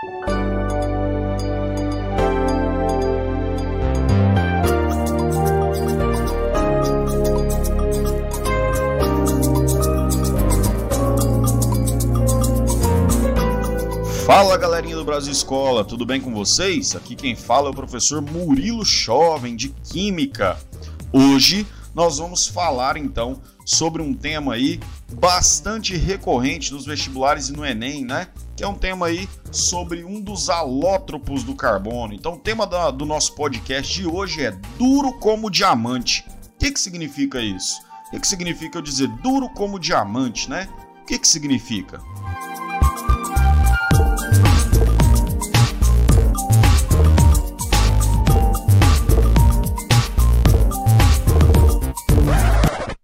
Fala galerinha do Brasil Escola, tudo bem com vocês? Aqui quem fala é o professor Murilo Jovem de Química. Hoje nós vamos falar então sobre um tema aí bastante recorrente nos vestibulares e no Enem, né? Que é um tema aí sobre um dos alótropos do carbono. Então o tema da, do nosso podcast de hoje é duro como diamante. O que, que significa isso? O que, que significa eu dizer duro como diamante, né? O que, que significa?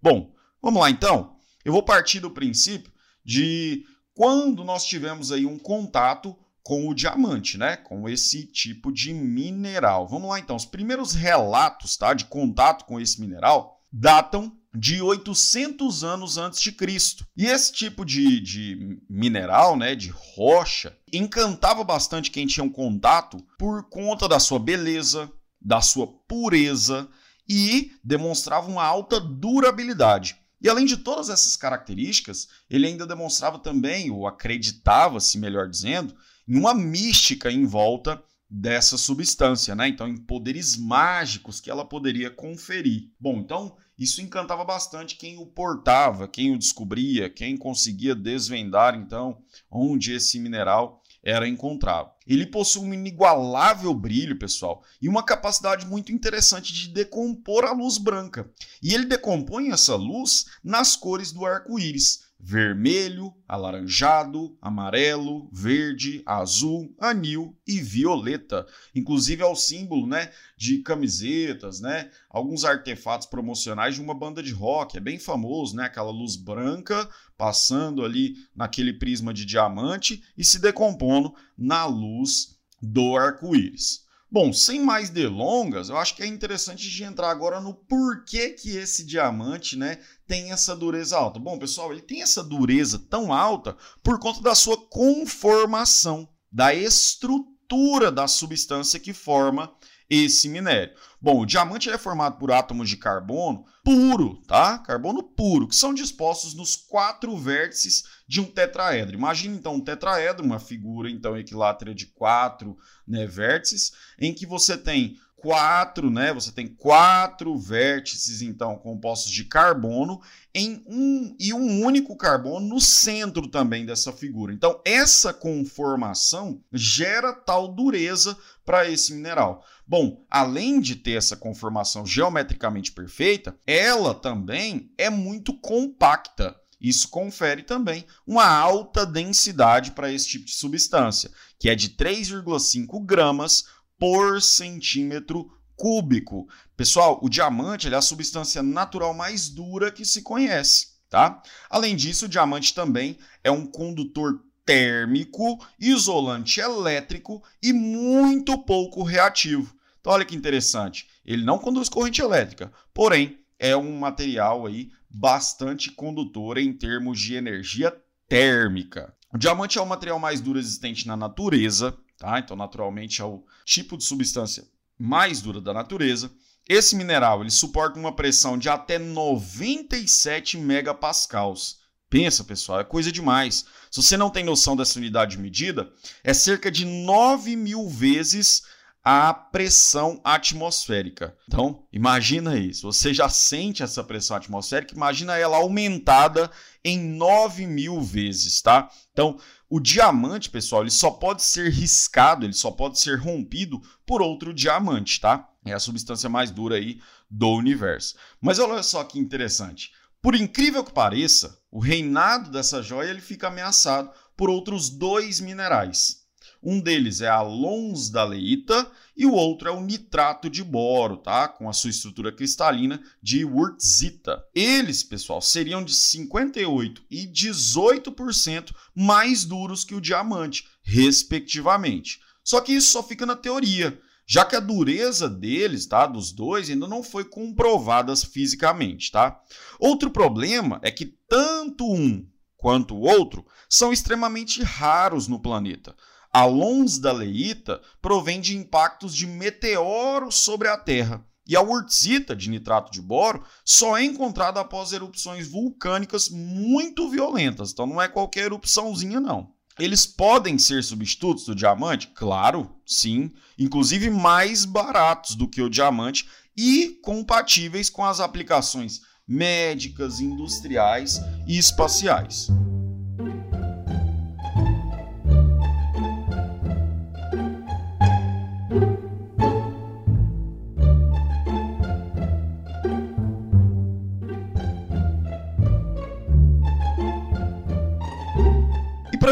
Bom, vamos lá então. Eu vou partir do princípio de quando nós tivemos aí um contato com o diamante, né? Com esse tipo de mineral. Vamos lá então. Os primeiros relatos, tá, de contato com esse mineral datam de 800 anos antes de Cristo. E esse tipo de, de mineral, né, de rocha, encantava bastante quem tinha um contato por conta da sua beleza, da sua pureza e demonstrava uma alta durabilidade. E além de todas essas características, ele ainda demonstrava também, ou acreditava-se, melhor dizendo, em uma mística em volta dessa substância, né? Então, em poderes mágicos que ela poderia conferir. Bom, então isso encantava bastante quem o portava, quem o descobria, quem conseguia desvendar então onde esse mineral era encontrado. Ele possui um inigualável brilho, pessoal, e uma capacidade muito interessante de decompor a luz branca. E ele decompõe essa luz nas cores do arco-íris, vermelho, alaranjado, amarelo, verde, azul, anil e violeta. Inclusive é o símbolo, né, de camisetas, né, alguns artefatos promocionais de uma banda de rock. É bem famoso, né, aquela luz branca passando ali naquele prisma de diamante e se decompondo na luz do arco-íris. Bom, sem mais delongas, eu acho que é interessante de entrar agora no porquê que esse diamante, né, tem essa dureza alta. Bom, pessoal, ele tem essa dureza tão alta por conta da sua conformação, da estrutura da substância que forma esse minério. Bom, o diamante é formado por átomos de carbono puro, tá? Carbono puro, que são dispostos nos quatro vértices de um tetraedro. Imagine então um tetraedro, uma figura então equilátera de quatro né, vértices, em que você tem quatro, né? Você tem quatro vértices então compostos de carbono em um e um único carbono no centro também dessa figura. Então essa conformação gera tal dureza para esse mineral. Bom, além de ter essa conformação geometricamente perfeita, ela também é muito compacta. Isso confere também uma alta densidade para esse tipo de substância, que é de 3,5 gramas por centímetro cúbico. Pessoal, o diamante é a substância natural mais dura que se conhece, tá? Além disso, o diamante também é um condutor térmico, isolante elétrico e muito pouco reativo. Então olha que interessante, ele não conduz corrente elétrica, porém é um material aí bastante condutor em termos de energia térmica. O diamante é o material mais duro existente na natureza, tá? Então, naturalmente, é o tipo de substância mais dura da natureza. Esse mineral ele suporta uma pressão de até 97 megapascals. Pensa, pessoal, é coisa demais. Se você não tem noção dessa unidade de medida, é cerca de 9 mil vezes a pressão atmosférica. Então, imagina isso. Você já sente essa pressão atmosférica, imagina ela aumentada em 9 mil vezes, tá? Então, o diamante, pessoal, ele só pode ser riscado, ele só pode ser rompido por outro diamante, tá? É a substância mais dura aí do universo. Mas olha só que interessante. Por incrível que pareça, o reinado dessa joia ele fica ameaçado por outros dois minerais, um deles é a lonsdaleita e o outro é o nitrato de boro, tá? Com a sua estrutura cristalina de wurtzita. Eles, pessoal, seriam de 58 e 18% mais duros que o diamante, respectivamente. Só que isso só fica na teoria, já que a dureza deles, tá, dos dois, ainda não foi comprovada fisicamente, tá? Outro problema é que tanto um quanto o outro são extremamente raros no planeta. A lons da leita provém de impactos de meteoros sobre a Terra. E a urtzita de nitrato de boro só é encontrada após erupções vulcânicas muito violentas. Então não é qualquer erupçãozinha, não. Eles podem ser substitutos do diamante? Claro, sim. Inclusive mais baratos do que o diamante e compatíveis com as aplicações médicas, industriais e espaciais.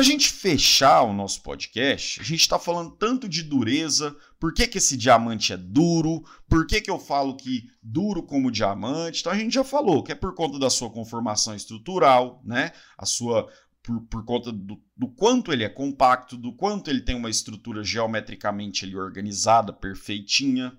A gente fechar o nosso podcast, a gente está falando tanto de dureza, por que, que esse diamante é duro, por que, que eu falo que duro como diamante. Então a gente já falou que é por conta da sua conformação estrutural, né? A sua. Por, por conta do, do quanto ele é compacto, do quanto ele tem uma estrutura geometricamente ali organizada, perfeitinha.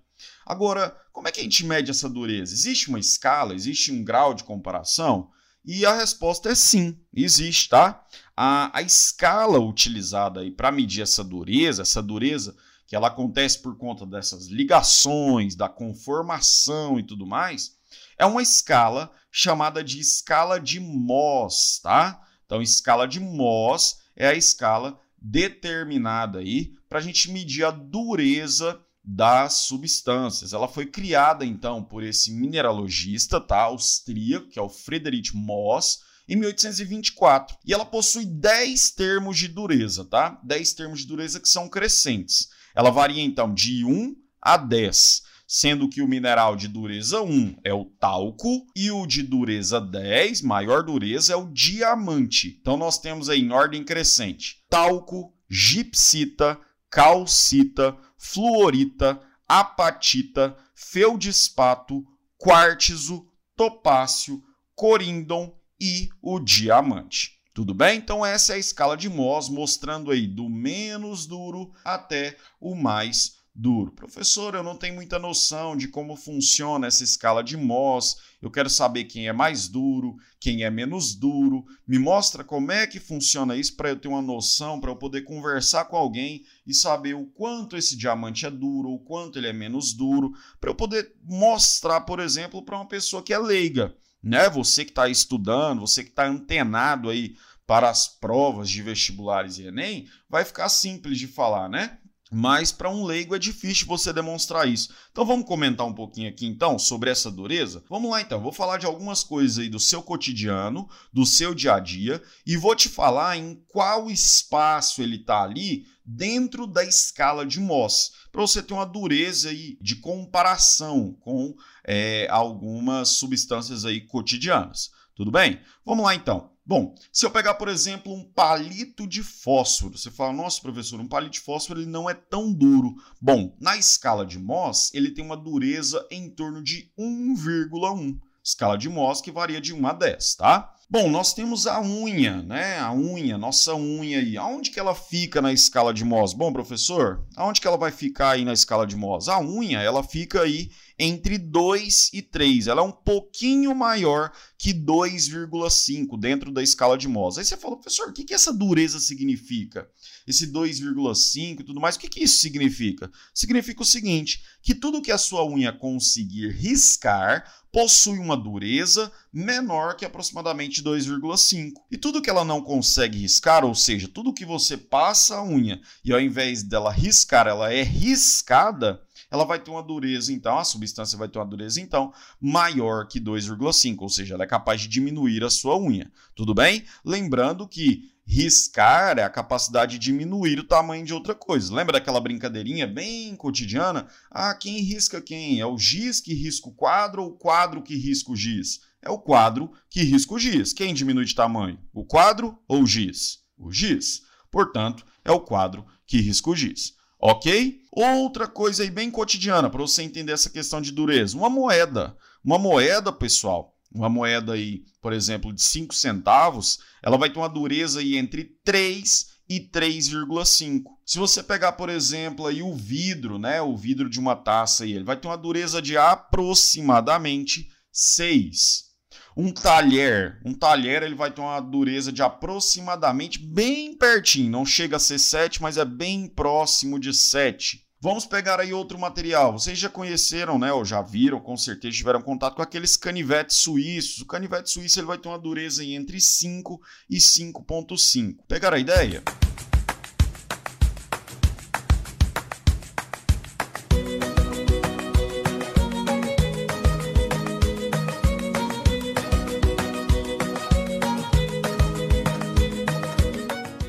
Agora, como é que a gente mede essa dureza? Existe uma escala, existe um grau de comparação? E a resposta é sim, existe, tá? A, a escala utilizada para medir essa dureza, essa dureza que ela acontece por conta dessas ligações, da conformação e tudo mais, é uma escala chamada de escala de Mohs, tá? Então, escala de Mohs é a escala determinada aí para a gente medir a dureza das substâncias. Ela foi criada então por esse mineralogista, tá, austríaco, que é o Friedrich Moss, em 1824. E ela possui 10 termos de dureza, tá? 10 termos de dureza que são crescentes. Ela varia então de 1 a 10, sendo que o mineral de dureza 1 é o talco e o de dureza 10, maior dureza, é o diamante. Então nós temos aí em ordem crescente: talco, gipsita, calcita, fluorita, apatita, feldespato, quartzo, topácio, corindon e o diamante. Tudo bem? Então essa é a escala de Mohs mostrando aí do menos duro até o mais duro. Professor, eu não tenho muita noção de como funciona essa escala de Mohs. Eu quero saber quem é mais duro, quem é menos duro. Me mostra como é que funciona isso para eu ter uma noção, para eu poder conversar com alguém e saber o quanto esse diamante é duro, o quanto ele é menos duro, para eu poder mostrar, por exemplo, para uma pessoa que é leiga, né? Você que está estudando, você que está antenado aí para as provas de vestibulares e Enem, vai ficar simples de falar, né? Mas para um leigo é difícil você demonstrar isso. Então vamos comentar um pouquinho aqui então sobre essa dureza? Vamos lá então, vou falar de algumas coisas aí do seu cotidiano, do seu dia a dia e vou te falar em qual espaço ele está ali dentro da escala de Mohs, para você ter uma dureza aí de comparação com é, algumas substâncias aí cotidianas. Tudo bem? Vamos lá então. Bom, se eu pegar, por exemplo, um palito de fósforo, você fala, nossa, professor, um palito de fósforo ele não é tão duro. Bom, na escala de Mohs, ele tem uma dureza em torno de 1,1. Escala de Mohs que varia de 1 a 10, tá? Bom, nós temos a unha, né? A unha, nossa unha aí. Aonde que ela fica na escala de Mohs? Bom, professor, aonde que ela vai ficar aí na escala de Mohs? A unha, ela fica aí entre 2 e 3. Ela é um pouquinho maior que 2,5 dentro da escala de Mohs. Aí você fala, professor, o que, que essa dureza significa? Esse 2,5 e tudo mais, o que, que isso significa? Significa o seguinte, que tudo que a sua unha conseguir riscar possui uma dureza menor que aproximadamente 2,5. E tudo que ela não consegue riscar, ou seja, tudo que você passa a unha e ao invés dela riscar, ela é riscada, ela vai ter uma dureza, então, a substância vai ter uma dureza, então, maior que 2,5, ou seja, ela é capaz de diminuir a sua unha. Tudo bem? Lembrando que riscar é a capacidade de diminuir o tamanho de outra coisa. Lembra daquela brincadeirinha bem cotidiana? Ah, quem risca quem? É o giz que risca o quadro ou o quadro que risca o giz? É o quadro que risca o giz. Quem diminui de tamanho? O quadro ou o giz? O giz. Portanto, é o quadro que risca o giz. Ok? Outra coisa aí bem cotidiana para você entender essa questão de dureza: uma moeda. Uma moeda, pessoal, uma moeda aí, por exemplo, de 5 centavos, ela vai ter uma dureza aí entre 3 e 3,5. Se você pegar, por exemplo, aí o vidro, né, o vidro de uma taça aí, ele vai ter uma dureza de aproximadamente 6. Um talher, um talher ele vai ter uma dureza de aproximadamente bem pertinho, não chega a ser 7, mas é bem próximo de 7. Vamos pegar aí outro material. Vocês já conheceram, né, ou já viram, com certeza tiveram contato com aqueles canivetes suíços. O canivete suíço ele vai ter uma dureza entre 5 e 5.5. Pegaram a ideia?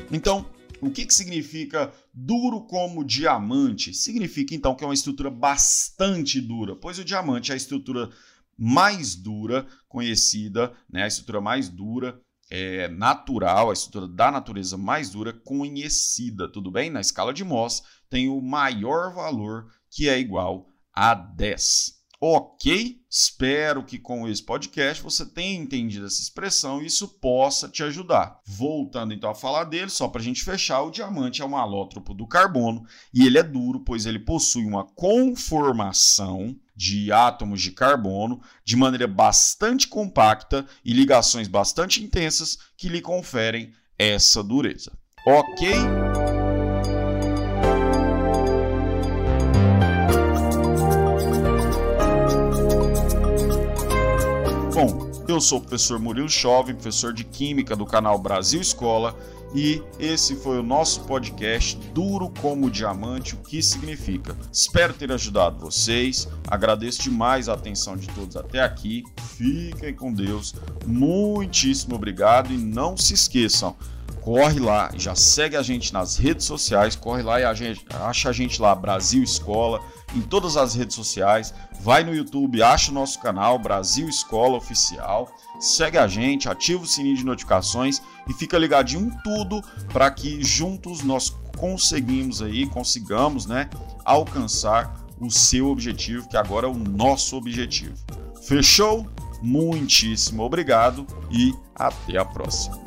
Então, o que, que significa duro como diamante? Significa então que é uma estrutura bastante dura, pois o diamante é a estrutura mais dura conhecida, né? a estrutura mais dura é, natural, a estrutura da natureza mais dura conhecida, tudo bem? Na escala de Mohs tem o maior valor que é igual a 10. Ok? Espero que com esse podcast você tenha entendido essa expressão e isso possa te ajudar. Voltando então a falar dele, só para a gente fechar, o diamante é um alótropo do carbono e ele é duro, pois ele possui uma conformação de átomos de carbono de maneira bastante compacta e ligações bastante intensas que lhe conferem essa dureza. Ok? Eu sou o professor Murilo Chove, professor de Química do canal Brasil Escola, e esse foi o nosso podcast Duro como Diamante, o que significa. Espero ter ajudado vocês, agradeço demais a atenção de todos até aqui, fiquem com Deus, muitíssimo obrigado e não se esqueçam, corre lá, já segue a gente nas redes sociais, corre lá e a gente, acha a gente lá, Brasil Escola, em todas as redes sociais. Vai no YouTube, acha o nosso canal Brasil Escola Oficial, segue a gente, ativa o sininho de notificações e fica ligadinho em tudo para que juntos nós conseguimos aí, consigamos, né, alcançar o seu objetivo, que agora é o nosso objetivo. Fechou? Muitíssimo obrigado e até a próxima.